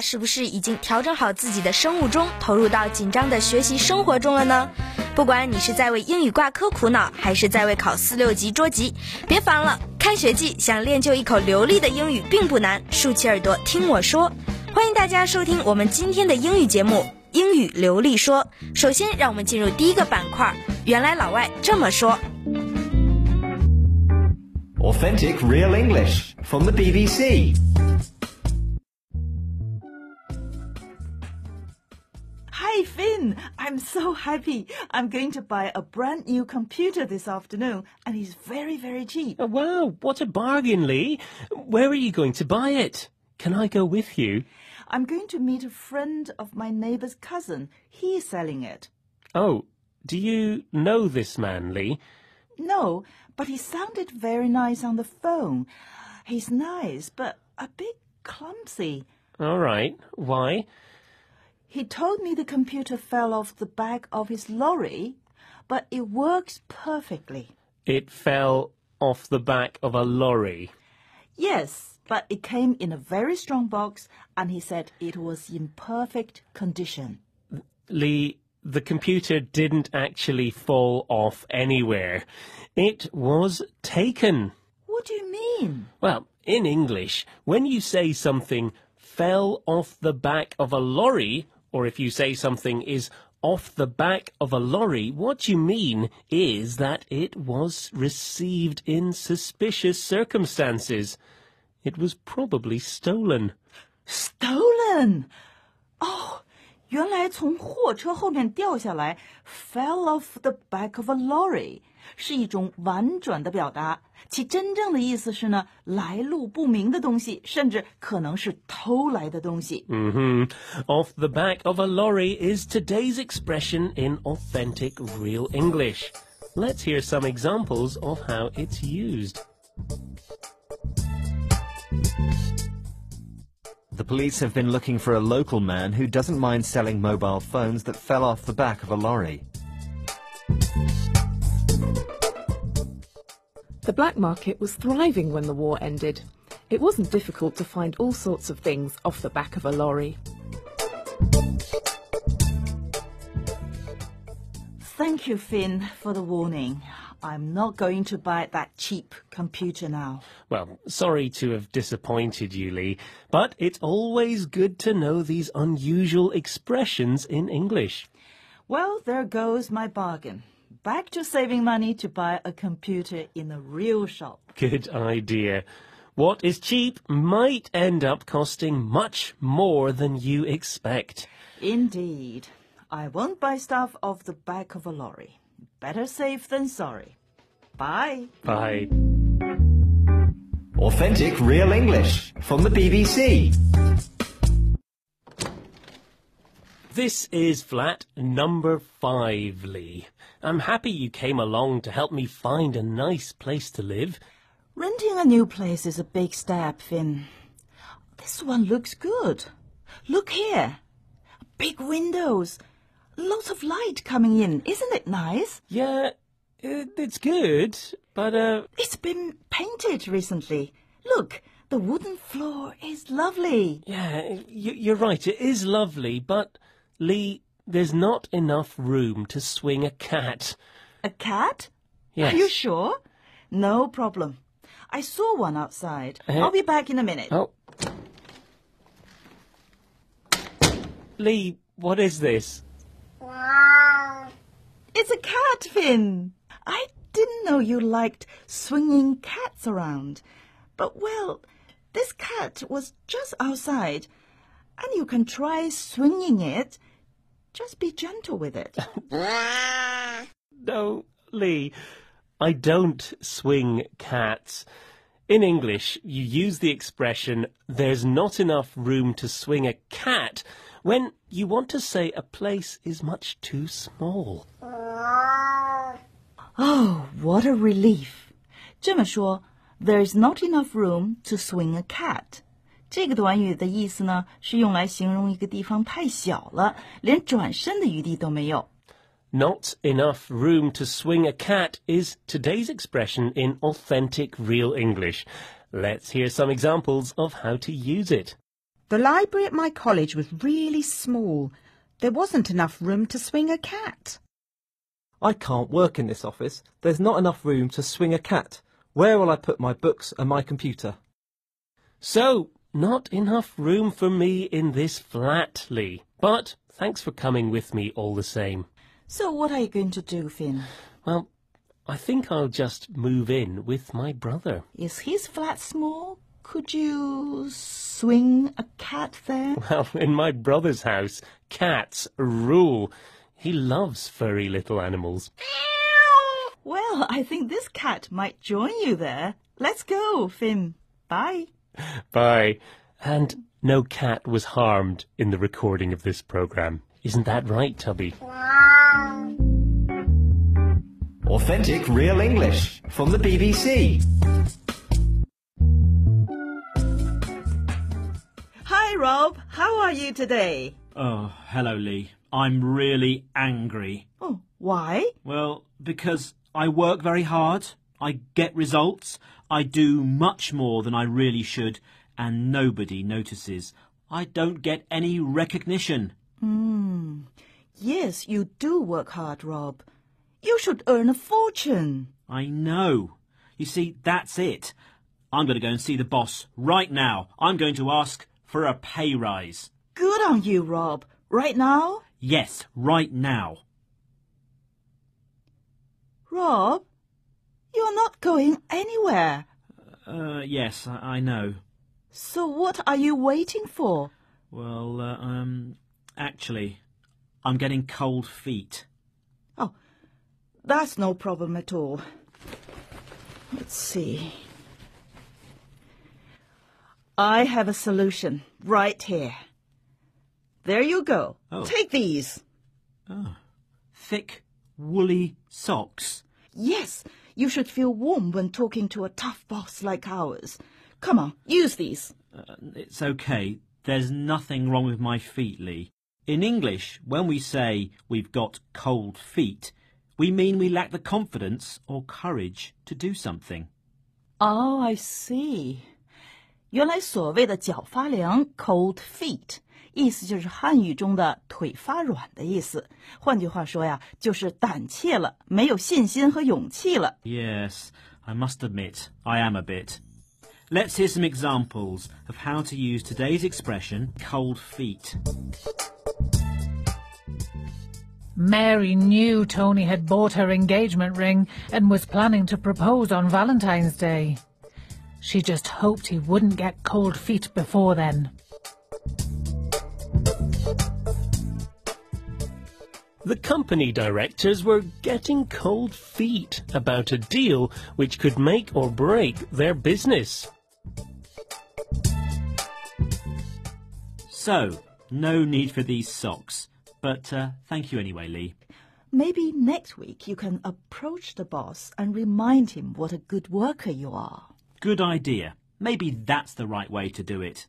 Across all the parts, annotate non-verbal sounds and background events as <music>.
是不是已经调整好自己的生物钟，投入到紧张的学习生活中了呢？不管你是在为英语挂科苦恼，还是在为考四六级捉急，别烦了。开学季想练就一口流利的英语并不难，竖起耳朵听我说。欢迎大家收听我们今天的英语节目《英语流利说》。首先，让我们进入第一个板块。原来老外这么说。Authentic Real English from the BBC. Hi, Finn! I'm so happy. I'm going to buy a brand new computer this afternoon, and it's very, very cheap. Oh, wow, what a bargain, Lee. Where are you going to buy it? Can I go with you? I'm going to meet a friend of my neighbor's cousin. He's selling it. Oh, do you know this man, Lee? No, but he sounded very nice on the phone. He's nice, but a bit clumsy. All right. Why? He told me the computer fell off the back of his lorry, but it works perfectly. It fell off the back of a lorry. Yes, but it came in a very strong box, and he said it was in perfect condition. Lee, the computer didn't actually fall off anywhere. It was taken. What do you mean? Well, in English, when you say something fell off the back of a lorry, or if you say something is off the back of a lorry, what you mean is that it was received in suspicious circumstances. It was probably stolen. Stolen! 哦，原来从货车后面掉下来，fell off the back of a lorry， 是一种婉转的表达，其真正的意思是呢，来路不明的东西，甚至可能是偷来的东西。 hmm Off the back of a lorry is today's expression in authentic real English. Let's hear some examples of how it's used. The police have been looking for a local man who doesn't mind selling mobile phones that fell off the back of a lorry. The black market was thriving when the war ended. It wasn't difficult to find all sorts of things off the back of a lorry. Thank you, Finn, for the warning. I'm not going to buy that cheap computer now. Well, sorry to have disappointed you, Lee, but it's always good to know these unusual expressions in English. Well, there goes my bargain. Back to saving money to buy a computer in a real shop. Good idea. What is cheap might end up costing much more than you expect. Indeed. I won't buy stuff off the back of a lorry. Better safe than sorry. Bye. Bye. Authentic Real English from the BBC. This is flat number five, Lee. I'm happy you came along to help me find a nice place to live. Renting a new place is a big step, Finn. This one looks good. Look here. Big windows. Lots of light coming in. Isn't it nice? Yeah, it, it's good, but uh, It's been painted recently. Look, the wooden floor is lovely. yeah, you, you're right. It is lovely, but Lee, there's not enough room to swing a cat. A cat? Yes. Are you sure? No problem. I saw one outside. Uh, I'll be back in a minute. Oh. Lee, what is this? Wow. It's a cat, Finn. I didn't know you liked swinging cats around. But, well, this cat was just outside, and you can try swinging it. Just be gentle with it. <laughs> <laughs> No, Lee, I don't swing cats. In English, you use the expression, there's not enough room to swing a cat, when you want to say a place is much too small. <laughs> Oh, what a relief. 这么说, there's not enough room to swing a cat. 这个短语的意思呢，是用来形容一个地方太小了，连转身的余地都没有。 Not enough room to swing a cat is today's expression in authentic real English. Let's hear some examples of how to use it. The library at my college was really small. There wasn't enough room to swing a cat. I can't work in this office. There's not enough room to swing a cat. Where will I put my books and my computer? So, not enough room for me in this flat, Lee. But thanks for coming with me all the same. So what are you going to do, Finn? Well, I think I'll just move in with my brother. Is his flat small? Could you swing a cat there? <laughs> Well, in my brother's house, cats rule. He loves furry little animals. Well, I think this cat might join you there. Let's go, Finn. Bye. <laughs> Bye. And no cat was harmed in the recording of this program. Isn't that right, Tubby? Authentic Real English from the BBC. Hi, Rob. How are you today? Oh, hello, Lee. I'm really angry. Oh, why? Well, because I work very hard, I get results, I do much more than I really should, and nobody notices. I don't get any recognition. Hmm. Yes, you do work hard, Rob. You should earn a fortune. I know. You see, that's it. I'm going to go and see the boss right now. I'm going to ask for a pay rise. Good on you, Rob. Right now? Yes, right now. Rob, you're not going anywhere. Uh, yes, I, I know. So what are you waiting for? Well, uh, um, actually, I'm getting cold feet. Oh, that's no problem at all. Let's see. I have a solution right here. There you go. Oh. Take these. Oh. Thick, woolly socks. Yes, you should feel warm when talking to a tough boss like ours. Come on, use these. It's okay. There's nothing wrong with my feet, Lee. In English, when we say we've got cold feet, we mean we lack the confidence or courage to do something. Oh, I see. 原来所谓的脚发凉 （cold feet） 意思就是汉语中的腿发软的意思。换句话说呀，就是胆怯了，没有信心和勇气了。 Yes, I must admit, I am a bit. Let's hear some examples of how to use today's expression, cold feet. Mary knew Tony had bought her engagement ring and was planning to propose on Valentine's Day. She just hoped he wouldn't get cold feet before then. The company directors were getting cold feet about a deal which could make or break their business. So, no need for these socks. But uh, thank you anyway, Lee. Maybe next week you can approach the boss and remind him what a good worker you are. Good idea. Maybe that's the right way to do it.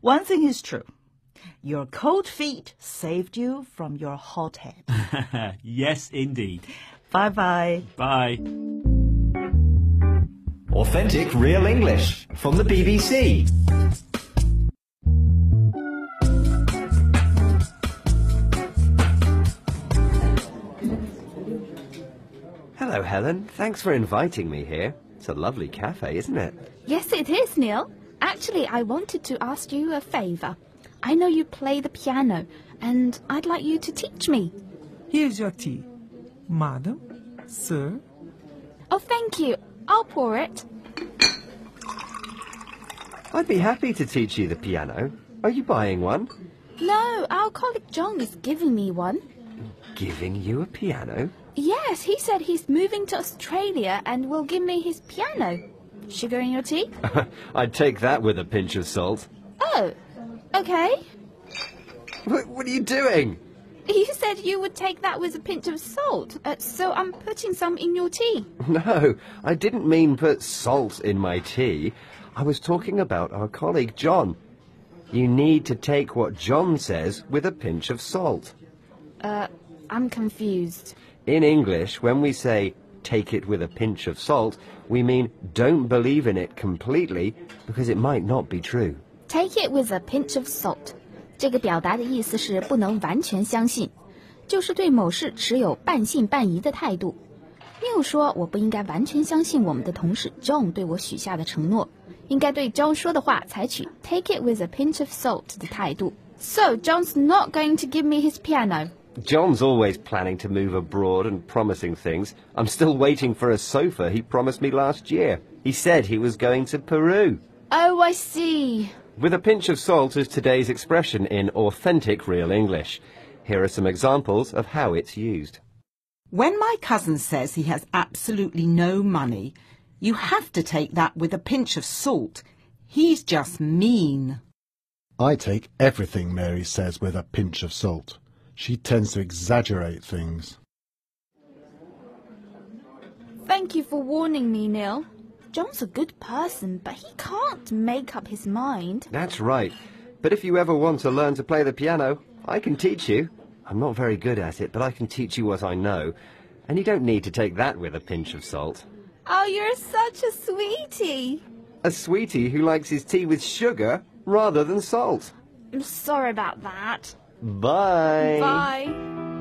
One thing is true. Your cold feet saved you from your hot head. <laughs> yes, indeed. bye bye. Bye. Authentic Real English from the BBC. Hello, Helen. Thanks for inviting me here. It's a lovely cafe, isn't it? Yes, it is, Neil. Actually, I wanted to ask you a favor. I know you play the piano, and I'd like you to teach me. Here's your tea. Madam, sir, Oh, thank you. I'll pour it. I'd be happy to teach you the piano. Are you buying one? No, our colleague John is giving me one. Giving you a piano? Yes, he said he's moving to Australia and will give me his piano. Sugar in your tea? <laughs> I'd take that with a pinch of salt. Oh, okay. What, what are you doing? You said you would take that with a pinch of salt, uh, so I'm putting some in your tea. <laughs> No, I didn't mean put salt in my tea. I was talking about our colleague John. You need to take what John says with a pinch of salt. Uh, I'm confused. In English, when we say take it with a pinch of salt, we mean don't believe in it completely because it might not be true. Take it with a pinch of salt。这个表达的意思是不能完全相信，就是对某事持有半信半疑的态度。Neil 说，我不应该完全相信我们的同事 John 对我许下的承诺，应该对 John 说的话采取 take it with a pinch of salt 的态度。So John's not going to give me his piano. John's always planning to move abroad and promising things. I'm still waiting for a sofa he promised me last year. He said he was going to Peru. Oh, I see. With a pinch of salt is today's expression in authentic real English. Here are some examples of how it's used. When my cousin says he has absolutely no money, you have to take that with a pinch of salt. He's just mean. I take everything Mary says with a pinch of salt. She tends to exaggerate things. Thank you for warning me, Neil. John's a good person, but he can't make up his mind. That's right. But if you ever want to learn to play the piano, I can teach you. I'm not very good at it, but I can teach you what I know. And you don't need to take that with a pinch of salt. Oh, you're such a sweetie. A sweetie who likes his tea with sugar rather than salt. I'm sorry about that. Bye. Bye.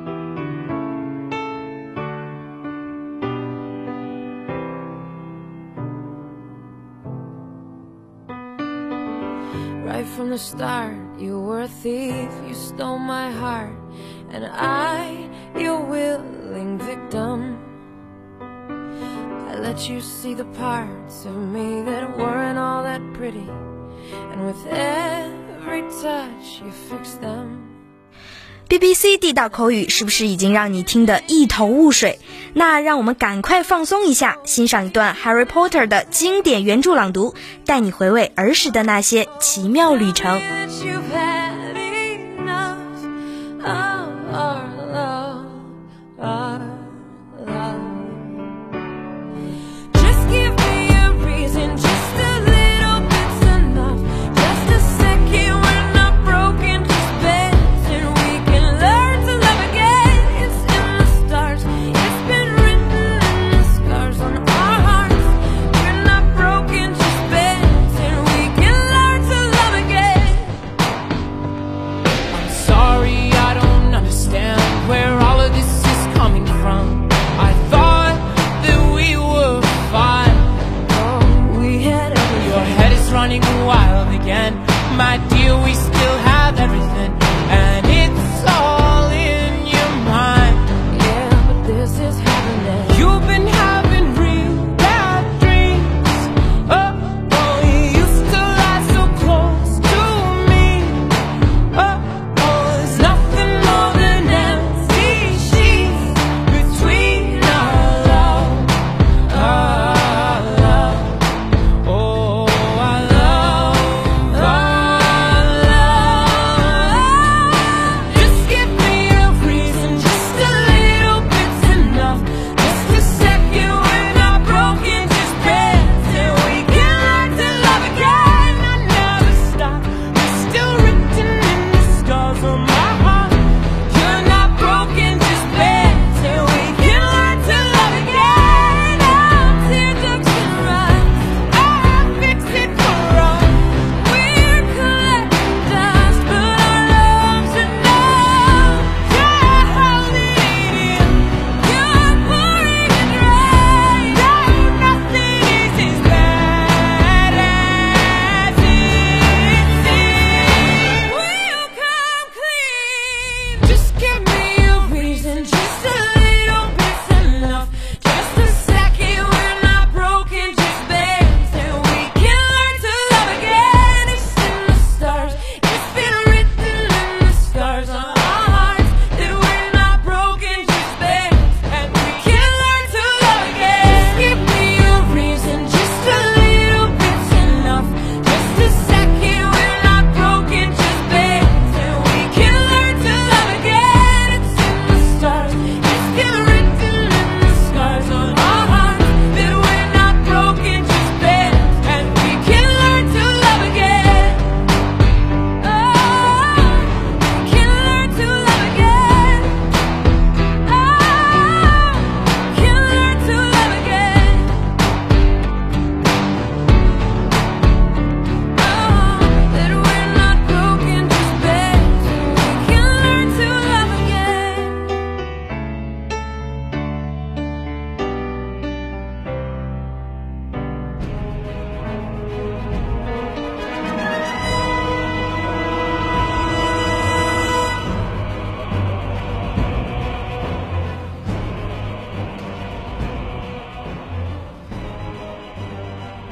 from the start. You were a thief, you stole my heart. And I, your willing victim I let you see the parts of me that weren't all that pretty. And with every touch you fixed them. bbc 地道口语是不是已经让你听得一头雾水？那让我们赶快放松一下欣赏一段 harry potter 的经典原著朗读带你回味儿时的那些奇妙旅程。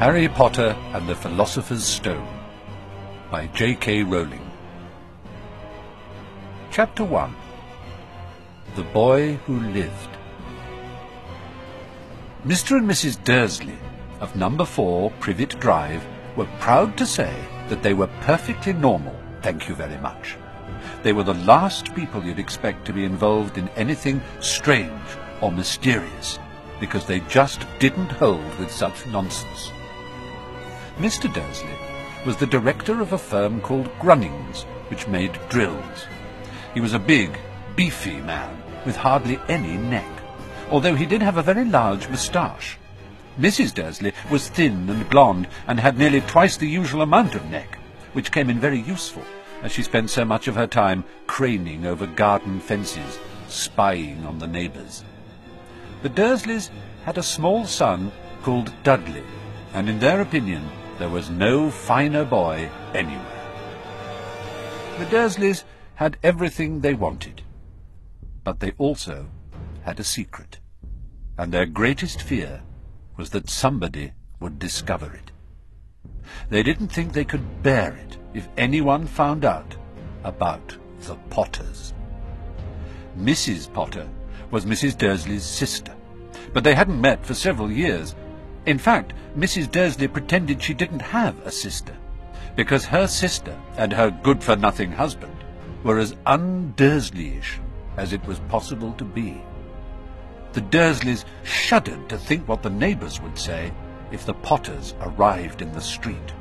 Harry Potter and the Philosopher's Stone by J.K. Rowling. Chapter 1 The Boy Who Lived. Mr. and Mrs. Dursley of number 4 Privet Drive were proud to say that they were perfectly normal, thank you very much. They were the last people you'd expect to be involved in anything strange or mysterious, because they just didn't hold with such nonsense. Mr. Dursley was the director of a firm called Grunnings, which made drills. He was a big, beefy man with hardly any neck, although he did have a very large moustache. Mrs. Dursley was thin and blonde and had nearly twice the usual amount of neck, which came in very useful as she spent so much of her time craning over garden fences, spying on the neighbours. The Dursleys had a small son called Dudley, and in their opinion there was no finer boy anywhere. The Dursleys had everything they wanted, but they also had a secret, and their greatest fear was that somebody would discover it. They didn't think they could bear it if anyone found out about the Potters. Mrs. Potter was Mrs. Dursley's sister, but they hadn't met for several years. In fact, Mrs. Dursley pretended she didn't have a sister, because her sister and her good-for-nothing husband were as un-Dursleyish as it was possible to be. The Dursleys shuddered to think what the neighbours would say if the Potters arrived in the street.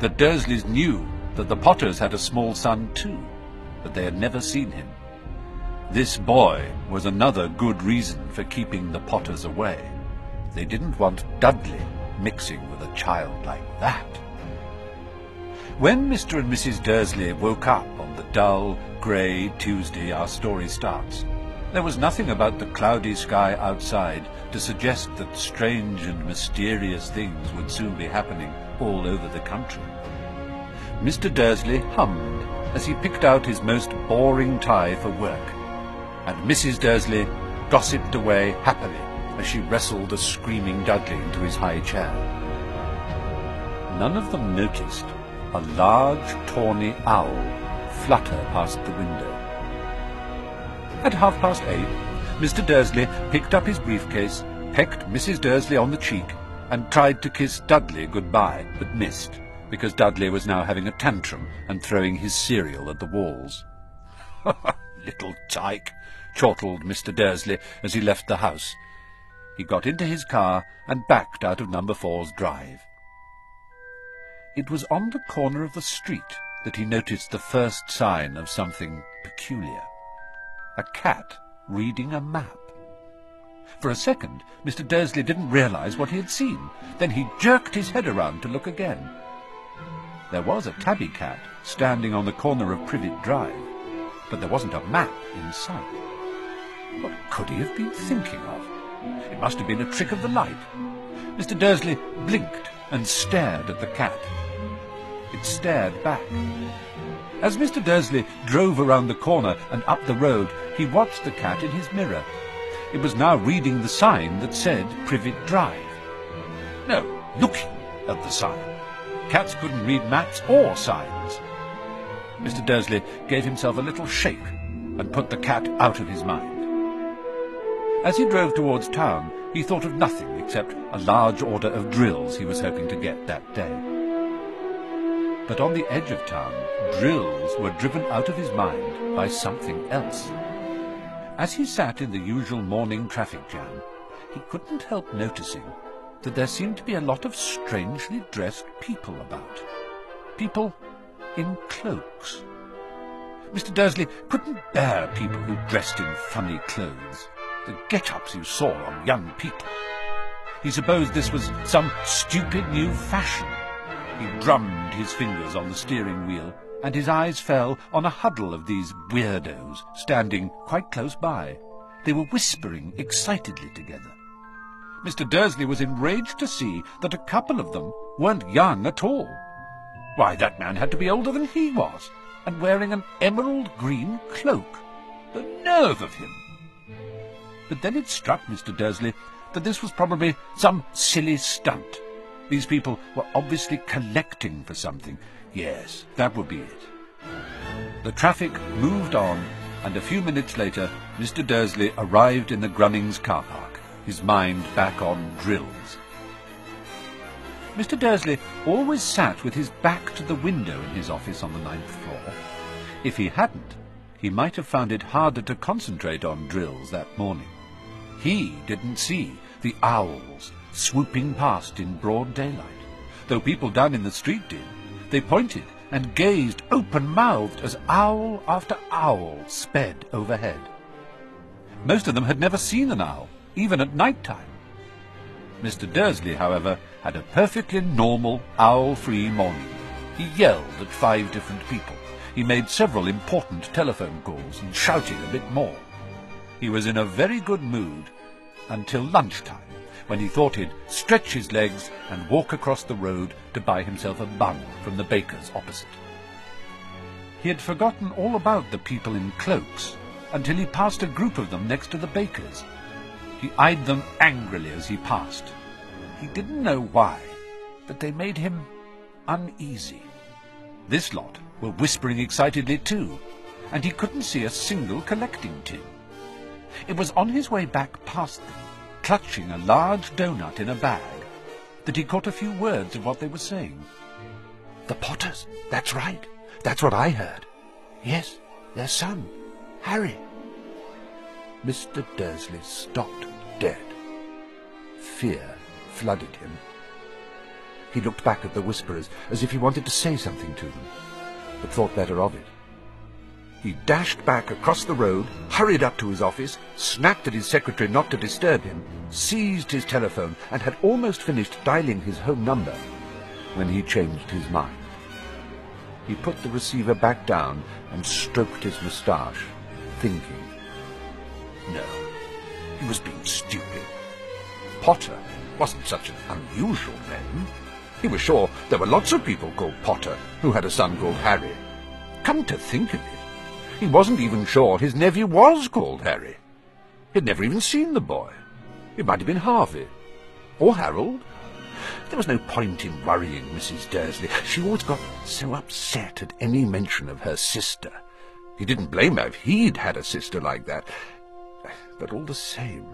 The Dursleys knew that the Potters had a small son too, but they had never seen him. This boy was another good reason for keeping the Potters away. They didn't want Dudley mixing with a child like that. When Mr. and Mrs. Dursley woke up on the dull, grey Tuesday our story starts, there was nothing about the cloudy sky outside to suggest that strange and mysterious things would soon be happening all over the country. Mr. Dursley hummed as he picked out his most boring tie for work, and Mrs. Dursley gossiped away happily as she wrestled a screaming Dudley into his high chair. None of them noticed a large, tawny owl flutter past the window. At half past eight, Mr. Dursley picked up his briefcase, pecked Mrs. Dursley on the cheek, and tried to kiss Dudley goodbye, but missed, because Dudley was now having a tantrum and throwing his cereal at the walls. <laughs> Little tyke, chortled Mr. Dursley as he left the house. He got into his car and backed out of number four's drive. It was on the corner of the street that he noticed the first sign of something peculiar. A cat reading a map. For a second, Mr. Dursley didn't realize what he had seen. Then he jerked his head around to look again. There was a tabby cat standing on the corner of Privet Drive, but there wasn't a map in sight. What could he have been thinking of? It must have been a trick of the light. Mr. Dursley blinked and stared at the cat. It stared back. As Mr. Dursley drove around the corner and up the road, he watched the cat in his mirror. It was now reading the sign that said Privet Drive. No, looking at the sign. Cats couldn't read maps or signs. Mr. Dursley gave himself a little shake and put the cat out of his mind. As he drove towards town, he thought of nothing except a large order of drills he was hoping to get that day. But on the edge of town, drills were driven out of his mind by something else. As he sat in the usual morning traffic jam, he couldn't help noticing that there seemed to be a lot of strangely dressed people about. People in cloaks. Mr. Dursley couldn't bear people who dressed in funny clothes, the get-ups you saw on young people. He supposed this was some stupid new fashion. He drummed his fingers on the steering wheel, and his eyes fell on a huddle of these weirdos standing quite close by. They were whispering excitedly together. Mr. Dursley was enraged to see that a couple of them weren't young at all. Why, that man had to be older than he was, and wearing an emerald green cloak. The nerve of him! But then it struck Mr. Dursley that this was probably some silly stunt. These people were obviously collecting for something. Yes, that would be it. The traffic moved on, and a few minutes later, Mr. Dursley arrived in the Grunnings car park, his mind back on drills. Mr. Dursley always sat with his back to the window in his office on the ninth floor. If he hadn't, he might have found it harder to concentrate on drills that morning. He didn't see the owls swooping past in broad daylight, though people down in the street did. They pointed and gazed open-mouthed as owl after owl sped overhead. Most of them had never seen an owl, even at night time. Mr. Dursley, however, had a perfectly normal, owl-free morning. He yelled at five different people. He made several important telephone calls and shouted a bit more. He was in a very good mood until lunchtime, when he thought he'd stretch his legs and walk across the road to buy himself a bun from the baker's opposite. He had forgotten all about the people in cloaks until he passed a group of them next to the baker's. He eyed them angrily as he passed. He didn't know why, but they made him uneasy. This lot were whispering excitedly too, and he couldn't see a single collecting tin. It was on his way back past them, clutching a large doughnut in a bag, that he caught a few words of what they were saying. The Potters. That's right. That's what I heard. Yes, their son, Harry. Mr. Dursley stopped dead. Fear flooded him. He looked back at the whisperers as if he wanted to say something to them, but thought better of it. He dashed back across the road, hurried up to his office, snapped at his secretary not to disturb him, seized his telephone, and had almost finished dialing his home number when he changed his mind. He put the receiver back down and stroked his moustache, thinking. No, he was being stupid. Potter wasn't such an unusual name. He was sure there were lots of people called Potter who had a son called Harry. Come to think of it, he wasn't even sure his nephew was called Harry. He'd never even seen the boy. It might have been Harvey. Or Harold. There was no point in worrying Mrs. Dursley. She always got so upset at any mention of her sister. He didn't blame her if he'd had a sister like that. But all the same,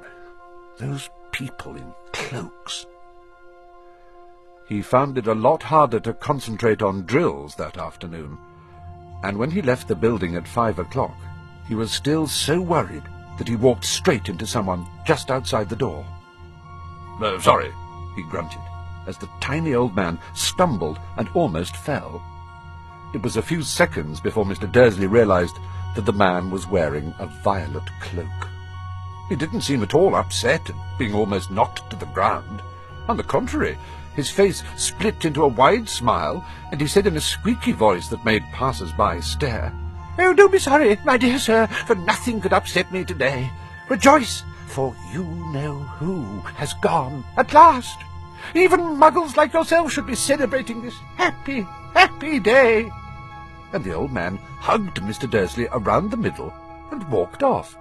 those people in cloaks. He found it a lot harder to concentrate on drills that afternoon, and when he left the building at five o'clock, he was still so worried that he walked straight into someone just outside the door. "Uh, sorry, he grunted, as the tiny old man stumbled and almost fell. It was a few seconds before Mr. Dursley realized that the man was wearing a violet cloak. He didn't seem at all upset at being almost knocked to the ground. On the contrary, his face split into a wide smile, and he said in a squeaky voice that made passers-by stare, Oh, don't be sorry, my dear sir, for nothing could upset me today. Rejoice, for you know who has gone at last. Even muggles like yourself should be celebrating this happy, happy day. And the old man hugged Mr. Dursley around the middle and walked off.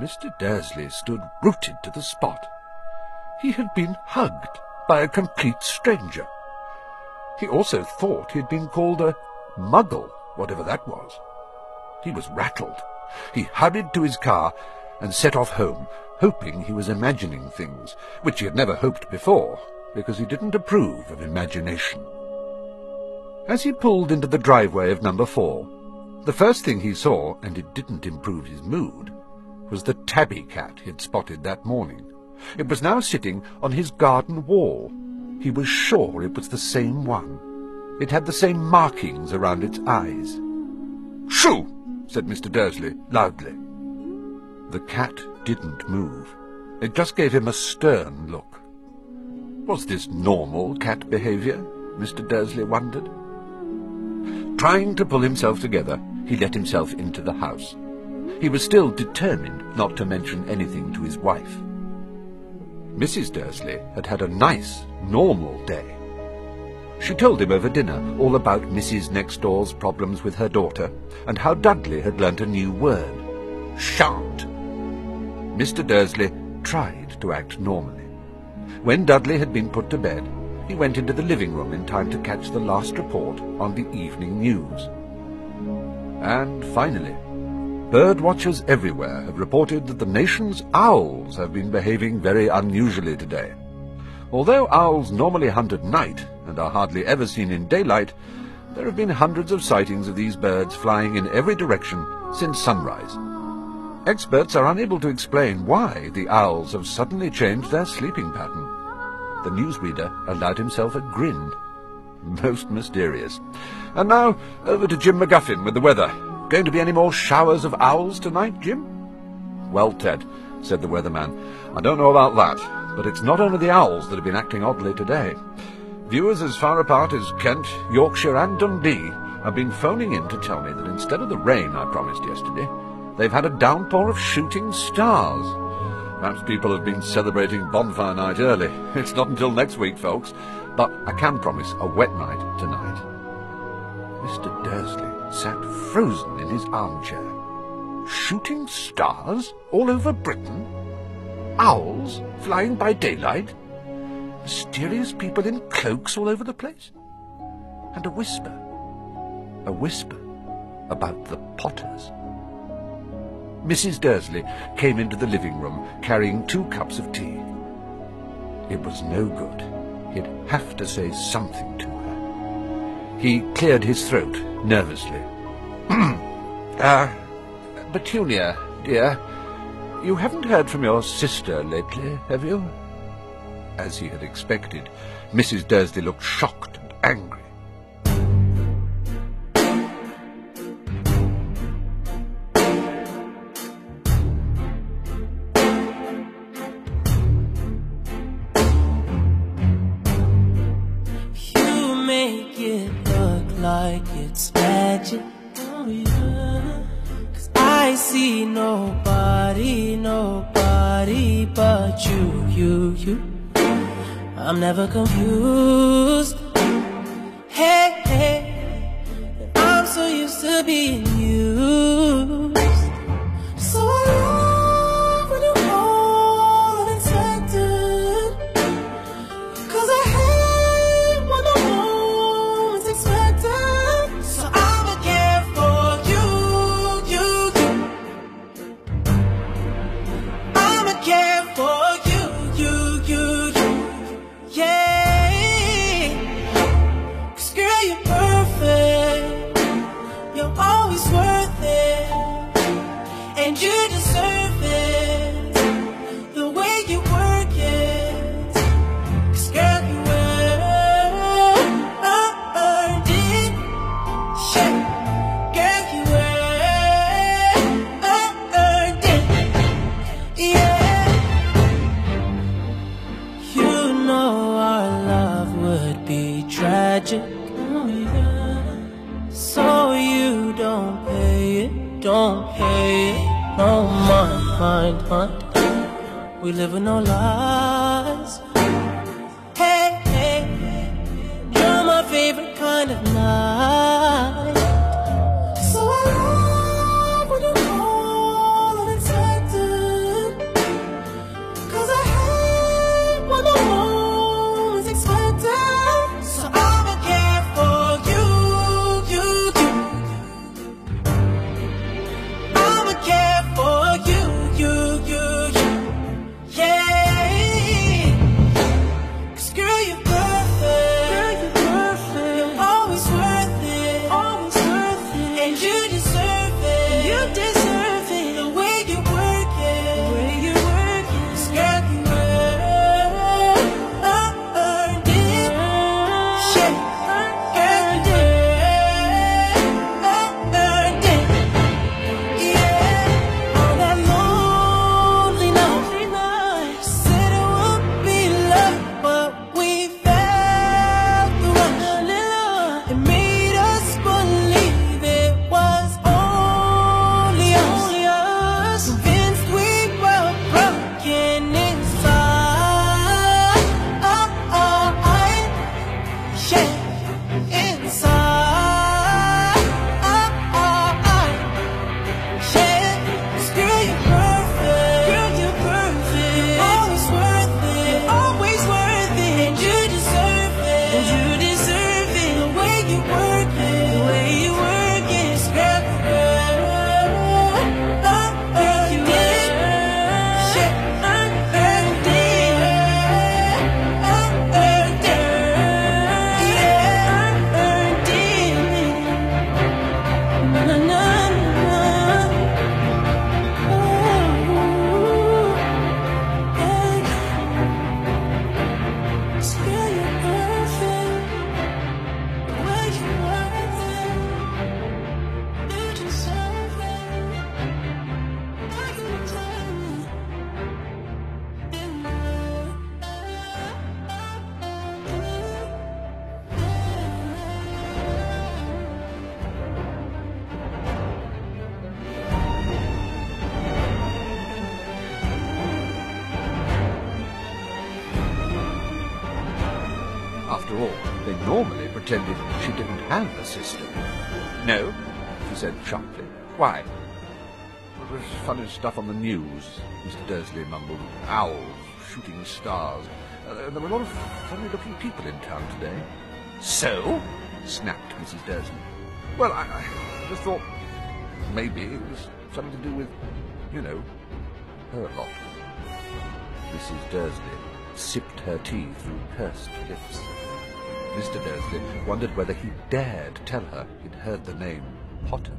Mr. Dursley stood rooted to the spot. He had been hugged by a complete stranger. He also thought he had been called a muggle, whatever that was. He was rattled. He hurried to his car and set off home, hoping he was imagining things, which he had never hoped before, because he didn't approve of imagination. As he pulled into the driveway of number four, the first thing he saw, and it didn't improve his mood, was the tabby cat he'd spotted that morning. It was now sitting on his garden wall. He was sure it was the same one. It had the same markings around its eyes. Shoo! said Mr. Dursley loudly. The cat didn't move. It just gave him a stern look. Was this normal cat behaviour? Mr. Dursley wondered. Trying to pull himself together, he let himself into the house. He was still determined not to mention anything to his wife. Mrs. Dursley had had a nice, normal day. She told him over dinner all about Mrs. Next Door's problems with her daughter, and how Dudley had learnt a new word, shan't. Mr. Dursley tried to act normally. When Dudley had been put to bed, he went into the living room in time to catch the last report on the evening news. And finally, bird watchers everywhere have reported that the nation's owls have been behaving very unusually today. Although owls normally hunt at night and are hardly ever seen in daylight, there have been hundreds of sightings of these birds flying in every direction since sunrise. Experts are unable to explain why the owls have suddenly changed their sleeping pattern. The newsreader allowed himself a grin. <laughs> Most mysterious. And now, over to Jim McGuffin with the weather. Going to be any more showers of owls tonight, Jim? Well, Ted, said the weatherman, I don't know about that, But it's not only the owls that have been acting oddly today. Viewers as far apart as Kent, Yorkshire and Dundee have been phoning in to tell me that instead of the rain I promised yesterday, they've had a downpour of shooting stars. Perhaps people have been celebrating bonfire night early. <laughs> It's not until next week, folks. But I can promise a wet night tonight. Mr. Dursley sat frozen in his armchair. Shooting stars all over Britain? Owls flying by daylight? Mysterious people in cloaks all over the place? And a whisper, a whisper about the Potters. Mrs. Dursley came into the living room carrying two cups of tea. It was no good. He'd have to say something to her. He cleared his throat nervously. <clears throat> Ah, Petunia, dear, you haven't heard from your sister lately, have you? As he had expected, Mrs. Dursley looked shocked and angry. Never confused. Hey, hey, I'm so used to being stuff on the news, Mr. Dursley mumbled. Owls, shooting stars. Uh, there were a lot of funny-looking people in town today. So? snapped Mrs. Dursley. Well, I, I just thought maybe it was something to do with, you know, her lot. Mrs. Dursley sipped her tea through pursed lips. Mr. Dursley wondered whether he dared tell her he'd heard the name Potter.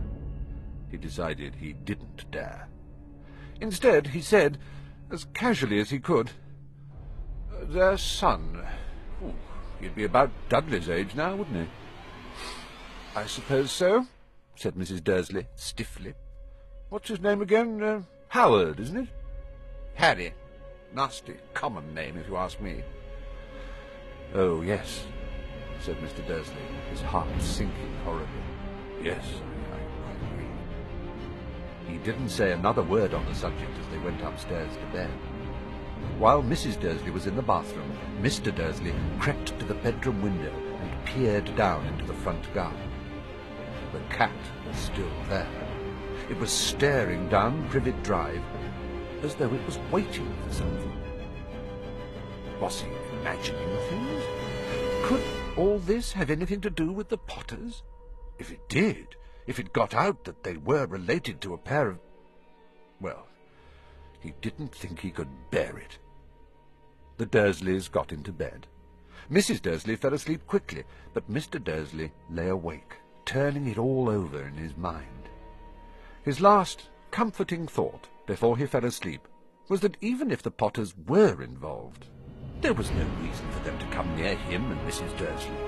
He decided he didn't dare. Instead, he said, as casually as he could, their son. Ooh, he'd be about Dudley's age now, wouldn't he? I suppose so, said Mrs. Dursley stiffly. What's his name again? Uh, Howard, isn't it? Harry. Nasty, common name, if you ask me. Oh, yes, said Mr. Dursley, his heart sinking horribly. Yes. He didn't say another word on the subject as they went upstairs to bed. While Mrs. Dursley was in the bathroom, Mr. Dursley crept to the bedroom window and peered down into the front garden. The cat was still there. It was staring down Privet Drive as though it was waiting for something. Was he imagining things? Could all this have anything to do with the Potters? If it did, if it got out that they were related to a pair of... Well, he didn't think he could bear it. The Dursleys got into bed. Mrs. Dursley fell asleep quickly, but Mr. Dursley lay awake, turning it all over in his mind. His last comforting thought before he fell asleep was that even if the Potters were involved, there was no reason for them to come near him and Mrs. Dursley.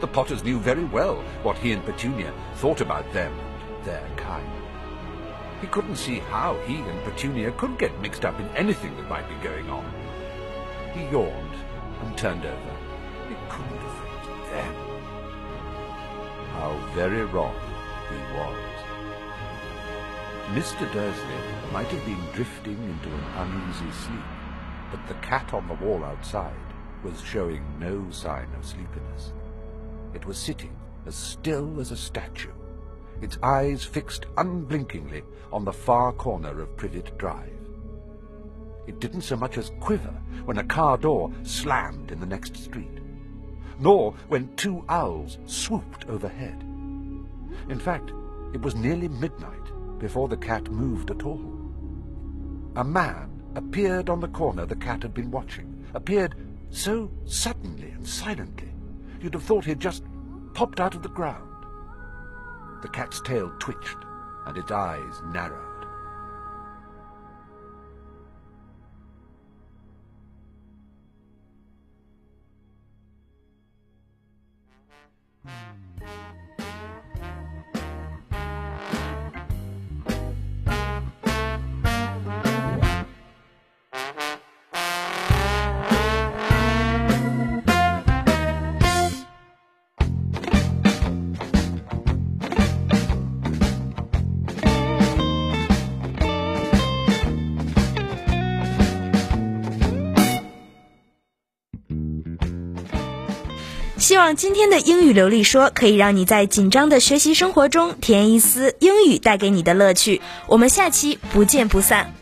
The Potters knew very well what he and Petunia thought about them and their kind. He couldn't see how he and Petunia could get mixed up in anything that might be going on. He yawned and turned over. It couldn't affect them. How very wrong he was. Mr. Dursley might have been drifting into an uneasy sleep, but the cat on the wall outside was showing no sign of sleepiness. It was sitting as still as a statue, its eyes fixed unblinkingly on the far corner of Privet Drive. It didn't so much as quiver when a car door slammed in the next street, nor when two owls swooped overhead. In fact, it was nearly midnight before the cat moved at all. A man appeared on the corner the cat had been watching, appeared so suddenly and silently, you'd have thought he'd just popped out of the ground. The cat's tail twitched, and its eyes narrowed. 希望今天的英语流利说可以让你在紧张的学习生活中体验一丝英语带给你的乐趣。我们下期不见不散。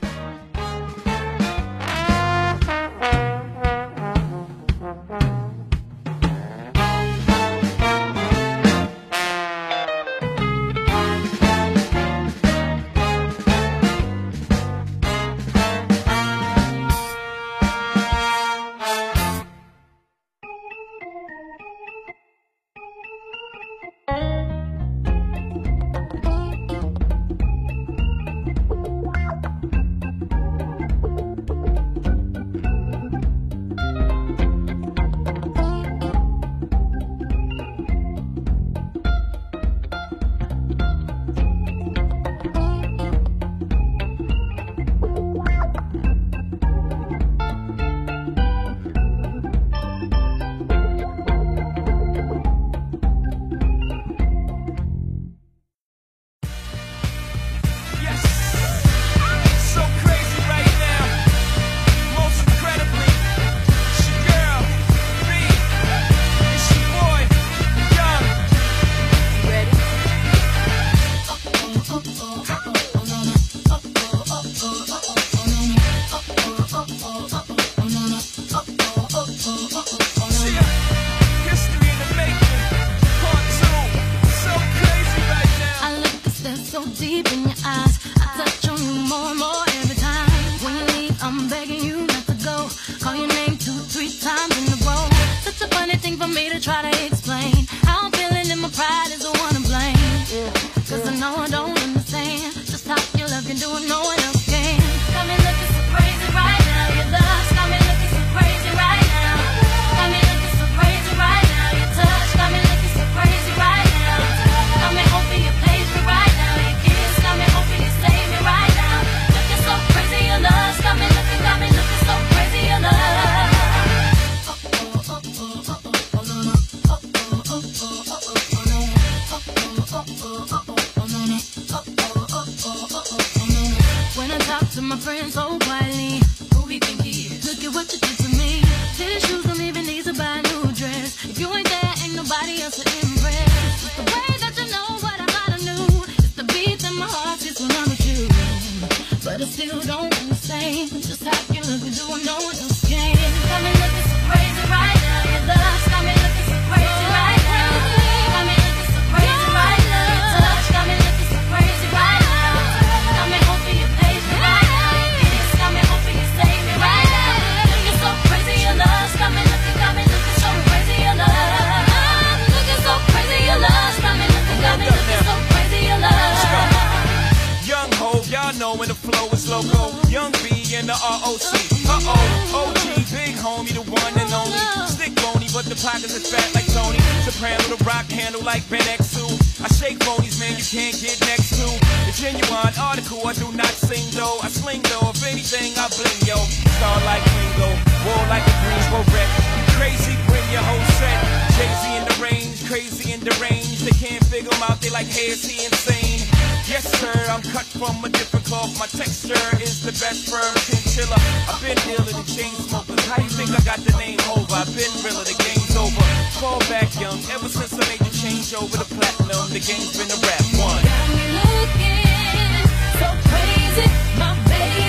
the best firm chinchilla. I've been dealing the chain smokers. How you think I got the name over? I've been realer, the game's over. Fall back young, ever since I made the change over to platinum, the game's been a rap one. Got me looking so crazy, my baby.